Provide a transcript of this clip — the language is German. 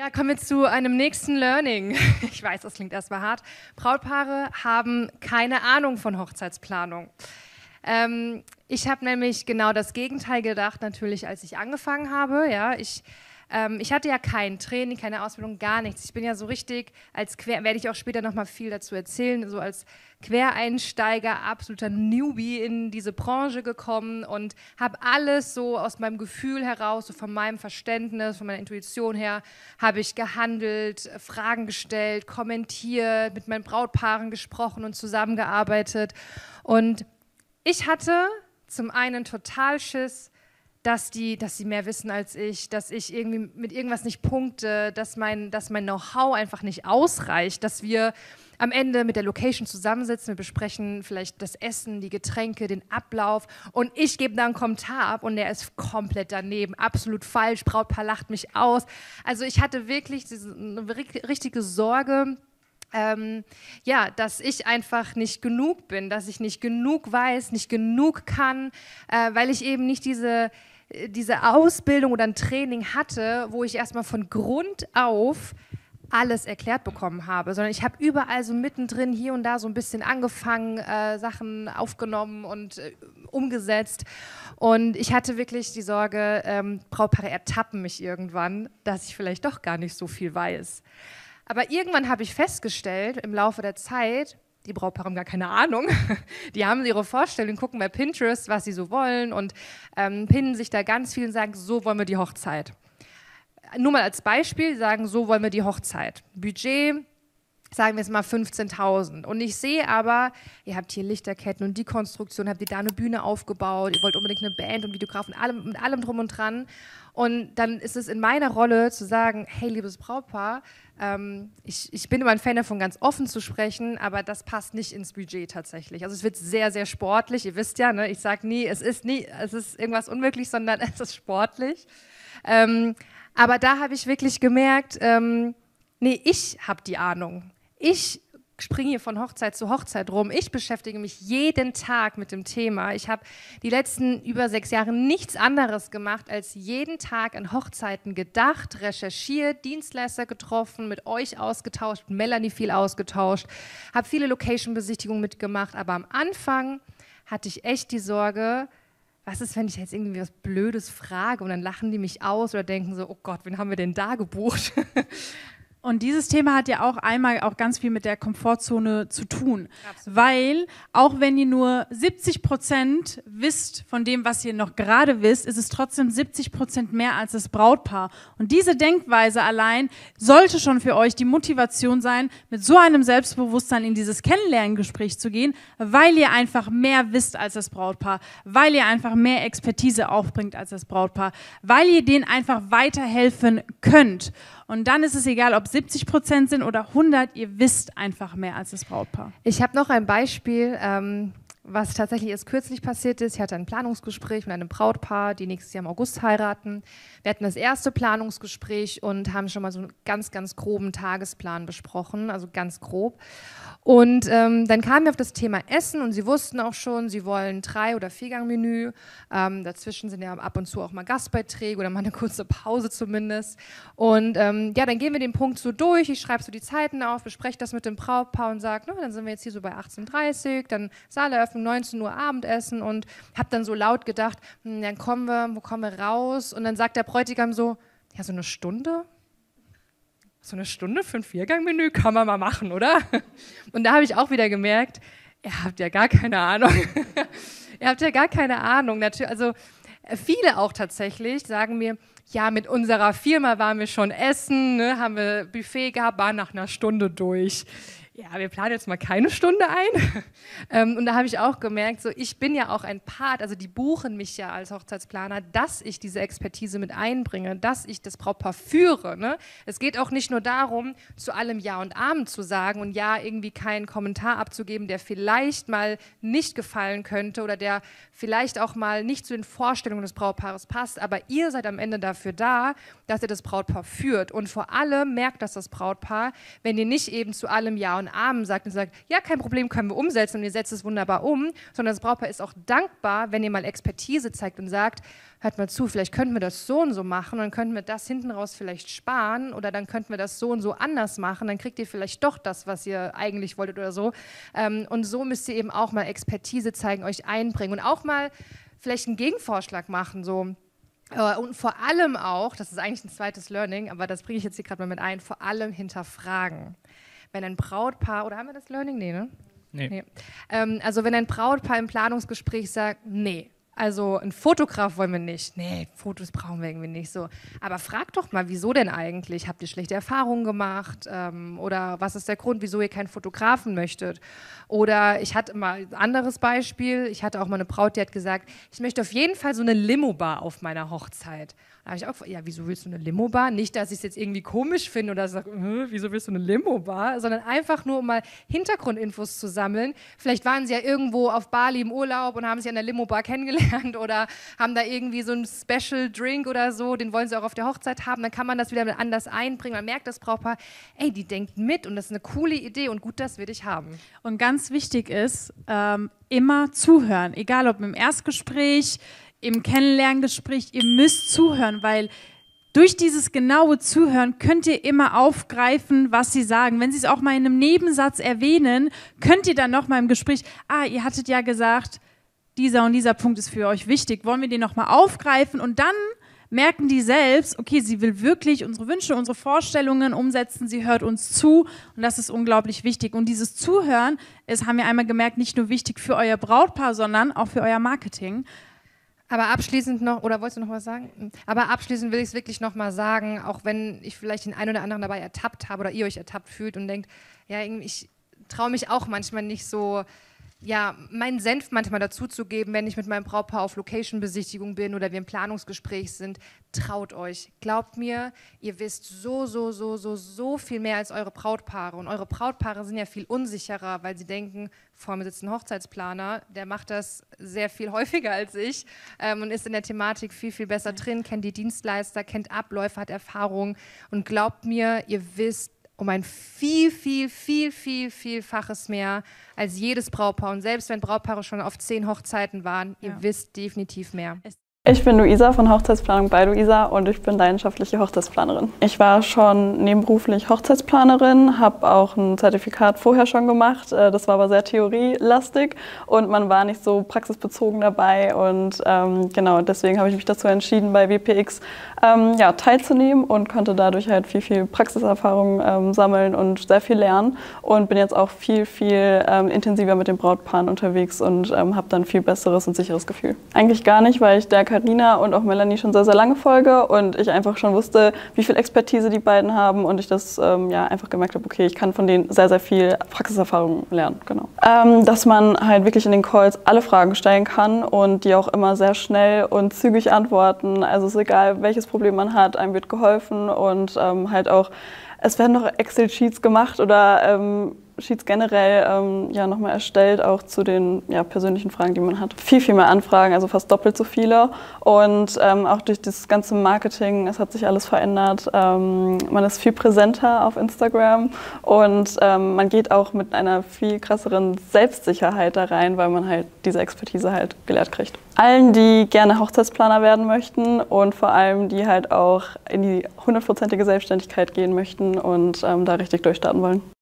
Ja, kommen wir zu einem nächsten Learning. Ich weiß, das klingt erstmal hart. Brautpaare haben keine Ahnung von Hochzeitsplanung. Ähm, ich habe nämlich genau das Gegenteil gedacht, natürlich, als ich angefangen habe. Ja, ich ähm, ich hatte ja kein Training, keine Ausbildung, gar nichts. Ich bin ja so richtig, als Quer, werde ich auch später nochmal viel dazu erzählen, so als Quereinsteiger, absoluter Newbie in diese Branche gekommen und habe alles so aus meinem Gefühl heraus, so von meinem Verständnis, von meiner Intuition her, habe ich gehandelt, Fragen gestellt, kommentiert, mit meinen Brautpaaren gesprochen und zusammengearbeitet. Und ich hatte zum einen total Schiss, dass die, dass sie mehr wissen als ich, dass ich irgendwie mit irgendwas nicht punkte, dass mein, dass mein Know-how einfach nicht ausreicht, dass wir am Ende mit der Location zusammensitzen, wir besprechen vielleicht das Essen, die Getränke, den Ablauf und ich gebe da einen Kommentar ab und der ist komplett daneben, absolut falsch, Brautpaar lacht mich aus. Also ich hatte wirklich diese, eine richtige Sorge, ähm, ja, dass ich einfach nicht genug bin, dass ich nicht genug weiß, nicht genug kann, äh, weil ich eben nicht diese, diese Ausbildung oder ein Training hatte, wo ich erstmal von Grund auf alles erklärt bekommen habe, sondern ich habe überall so mittendrin hier und da so ein bisschen angefangen, äh, Sachen aufgenommen und äh, umgesetzt. Und ich hatte wirklich die Sorge, ähm, Brautpaare ertappen mich irgendwann, dass ich vielleicht doch gar nicht so viel weiß. Aber irgendwann habe ich festgestellt im Laufe der Zeit, die Brautpaare haben gar keine Ahnung. Die haben ihre Vorstellung, gucken bei Pinterest, was sie so wollen und ähm, pinnen sich da ganz viel und sagen, so wollen wir die Hochzeit. Nur mal als Beispiel, sagen, so wollen wir die Hochzeit. Budget, sagen wir es mal 15.000. Und ich sehe aber, ihr habt hier Lichterketten und die Konstruktion, habt ihr da eine Bühne aufgebaut, ihr wollt unbedingt eine Band und Videografen, allem, mit allem drum und dran. Und dann ist es in meiner Rolle zu sagen, hey, liebes Brautpaar, ähm, ich, ich bin immer ein Fan davon, ganz offen zu sprechen, aber das passt nicht ins Budget tatsächlich. Also es wird sehr, sehr sportlich. Ihr wisst ja, ne, ich sage nie, es ist nie, es ist irgendwas unmöglich, sondern es ist sportlich. Ähm, aber da habe ich wirklich gemerkt, ähm, nee, ich habe die Ahnung. Ich springe hier von Hochzeit zu Hochzeit rum. Ich beschäftige mich jeden Tag mit dem Thema. Ich habe die letzten über sechs Jahre nichts anderes gemacht, als jeden Tag an Hochzeiten gedacht, recherchiert, Dienstleister getroffen, mit euch ausgetauscht, Melanie viel ausgetauscht, habe viele Location-Besichtigungen mitgemacht. Aber am Anfang hatte ich echt die Sorge, was ist, wenn ich jetzt irgendwie was Blödes frage und dann lachen die mich aus oder denken so, oh Gott, wen haben wir denn da gebucht? Und dieses Thema hat ja auch einmal auch ganz viel mit der Komfortzone zu tun. Absolut. Weil auch wenn ihr nur 70 Prozent wisst von dem, was ihr noch gerade wisst, ist es trotzdem 70 Prozent mehr als das Brautpaar. Und diese Denkweise allein sollte schon für euch die Motivation sein, mit so einem Selbstbewusstsein in dieses Kennenlerngespräch zu gehen, weil ihr einfach mehr wisst als das Brautpaar, weil ihr einfach mehr Expertise aufbringt als das Brautpaar, weil ihr denen einfach weiterhelfen könnt. Und dann ist es egal, ob 70 Prozent sind oder 100, ihr wisst einfach mehr als das Brautpaar. Ich habe noch ein Beispiel, ähm, was tatsächlich erst kürzlich passiert ist. Ich hatte ein Planungsgespräch mit einem Brautpaar, die nächstes Jahr im August heiraten. Wir hatten das erste Planungsgespräch und haben schon mal so einen ganz, ganz groben Tagesplan besprochen, also ganz grob. Und ähm, dann kamen wir auf das Thema Essen und sie wussten auch schon, sie wollen drei- oder viergang-Menü. Ähm, dazwischen sind ja ab und zu auch mal Gastbeiträge oder mal eine kurze Pause zumindest. Und ähm, ja, dann gehen wir den Punkt so durch. Ich schreibe so die Zeiten auf, bespreche das mit dem Brautpaar und sage, dann sind wir jetzt hier so bei 18.30 Uhr, dann Saaleröffnung 19 Uhr Abendessen und habe dann so laut gedacht, hm, dann kommen wir, wo kommen wir raus? Und dann sagt der Bräutigam so, ja, so eine Stunde? so eine Stunde für ein Viergangmenü kann man mal machen, oder? Und da habe ich auch wieder gemerkt, ihr habt ja gar keine Ahnung. ihr habt ja gar keine Ahnung. Also äh, viele auch tatsächlich sagen mir, ja, mit unserer Firma waren wir schon essen, ne, haben wir Buffet gehabt, waren nach einer Stunde durch ja, wir planen jetzt mal keine Stunde ein. ähm, und da habe ich auch gemerkt, so ich bin ja auch ein Part, also die buchen mich ja als Hochzeitsplaner, dass ich diese Expertise mit einbringe, dass ich das Brautpaar führe. Ne? Es geht auch nicht nur darum, zu allem Ja und Amen zu sagen und ja irgendwie keinen Kommentar abzugeben, der vielleicht mal nicht gefallen könnte oder der vielleicht auch mal nicht zu den Vorstellungen des Brautpaares passt. Aber ihr seid am Ende dafür da, dass ihr das Brautpaar führt. Und vor allem merkt das das Brautpaar, wenn ihr nicht eben zu allem Ja und Abend sagt und sagt, ja, kein Problem, können wir umsetzen und ihr setzt es wunderbar um, sondern das Brautpaar ist auch dankbar, wenn ihr mal Expertise zeigt und sagt, hört mal zu, vielleicht könnten wir das so und so machen, dann könnten wir das hinten raus vielleicht sparen oder dann könnten wir das so und so anders machen, dann kriegt ihr vielleicht doch das, was ihr eigentlich wolltet oder so. Ähm, und so müsst ihr eben auch mal Expertise zeigen, euch einbringen und auch mal vielleicht einen Gegenvorschlag machen, so äh, und vor allem auch, das ist eigentlich ein zweites Learning, aber das bringe ich jetzt hier gerade mal mit ein, vor allem hinterfragen. Wenn ein Brautpaar, oder haben wir das Learning? Nee, ne? Nee. nee. Ähm, also wenn ein Brautpaar im Planungsgespräch sagt, nee, also ein Fotograf wollen wir nicht. Nee, Fotos brauchen wir irgendwie nicht so. Aber fragt doch mal, wieso denn eigentlich? Habt ihr schlechte Erfahrungen gemacht? Ähm, oder was ist der Grund, wieso ihr keinen Fotografen möchtet? Oder ich hatte mal ein anderes Beispiel. Ich hatte auch mal eine Braut, die hat gesagt, ich möchte auf jeden Fall so eine Limo-Bar auf meiner Hochzeit. Habe ich auch ja, wieso willst du eine Limo-Bar? Nicht, dass ich es jetzt irgendwie komisch finde oder sage, wieso willst du eine Limo-Bar? Sondern einfach nur, um mal Hintergrundinfos zu sammeln. Vielleicht waren sie ja irgendwo auf Bali im Urlaub und haben sich an der Limo-Bar kennengelernt oder haben da irgendwie so einen Special Drink oder so, den wollen sie auch auf der Hochzeit haben. Dann kann man das wieder anders einbringen. Man merkt das Brautpaar, ey, die denkt mit und das ist eine coole Idee und gut, dass wir dich haben. Und ganz wichtig ist, ähm, immer zuhören, egal ob im Erstgespräch, im Kennenlerngespräch, ihr müsst zuhören, weil durch dieses genaue Zuhören könnt ihr immer aufgreifen, was sie sagen. Wenn sie es auch mal in einem Nebensatz erwähnen, könnt ihr dann nochmal im Gespräch, ah, ihr hattet ja gesagt, dieser und dieser Punkt ist für euch wichtig, wollen wir den nochmal aufgreifen und dann merken die selbst, okay, sie will wirklich unsere Wünsche, unsere Vorstellungen umsetzen, sie hört uns zu und das ist unglaublich wichtig. Und dieses Zuhören ist, haben wir einmal gemerkt, nicht nur wichtig für euer Brautpaar, sondern auch für euer Marketing. Aber abschließend noch, oder wolltest du noch was sagen? Aber abschließend will ich es wirklich noch mal sagen, auch wenn ich vielleicht den einen oder anderen dabei ertappt habe oder ihr euch ertappt fühlt und denkt, ja, ich traue mich auch manchmal nicht so ja, meinen Senf manchmal dazuzugeben, wenn ich mit meinem Brautpaar auf Location-Besichtigung bin oder wir im Planungsgespräch sind. Traut euch. Glaubt mir, ihr wisst so, so, so, so, so viel mehr als eure Brautpaare. Und eure Brautpaare sind ja viel unsicherer, weil sie denken, vor mir sitzt ein Hochzeitsplaner, der macht das sehr viel häufiger als ich ähm, und ist in der Thematik viel, viel besser drin, kennt die Dienstleister, kennt Abläufe, hat Erfahrung. Und glaubt mir, ihr wisst um ein viel, viel, viel, viel, vielfaches mehr als jedes Brautpaar. Und selbst wenn Brautpaare schon auf zehn Hochzeiten waren, ihr wisst definitiv mehr. Ich bin Luisa von Hochzeitsplanung bei Luisa und ich bin leidenschaftliche Hochzeitsplanerin. Ich war schon nebenberuflich Hochzeitsplanerin, habe auch ein Zertifikat vorher schon gemacht. Äh, das war aber sehr theorielastig und man war nicht so praxisbezogen dabei. Und ähm, genau deswegen habe ich mich dazu entschieden, bei WPX ähm, ja, teilzunehmen und konnte dadurch halt viel, viel Praxiserfahrung ähm, sammeln und sehr viel lernen. Und bin jetzt auch viel, viel ähm, intensiver mit den Brautpaaren unterwegs und ähm, habe dann viel besseres und sicheres Gefühl. Eigentlich gar nicht, weil ich der Karina und auch Melanie schon sehr, sehr lange folge und ich einfach schon wusste, wie viel Expertise die beiden haben und ich das ähm, ja, einfach gemerkt habe, okay, ich kann von denen sehr, sehr viel Praxiserfahrung lernen. Genau. Ähm, dass man halt wirklich in den Calls alle Fragen stellen kann und die auch immer sehr schnell und zügig antworten. Also es ist egal, welches Problem man hat, einem wird geholfen und ähm, halt auch, es werden noch Excel-Sheets gemacht oder ähm, Sheets generell ähm, ja nochmal erstellt, auch zu den ja, persönlichen Fragen, die man hat. Viel, viel mehr Anfragen, also fast doppelt so viele. Und ähm, auch durch das ganze Marketing, es hat sich alles verändert. Ähm, man ist viel präsenter auf Instagram und ähm, man geht auch mit einer viel krasseren Selbstsicherheit da rein, weil man halt diese Expertise halt gelehrt kriegt. Allen, die gerne Hochzeitsplaner werden möchten und vor allem die halt auch in die hundertprozentige Selbstständigkeit gehen möchten und ähm, da richtig durchstarten wollen.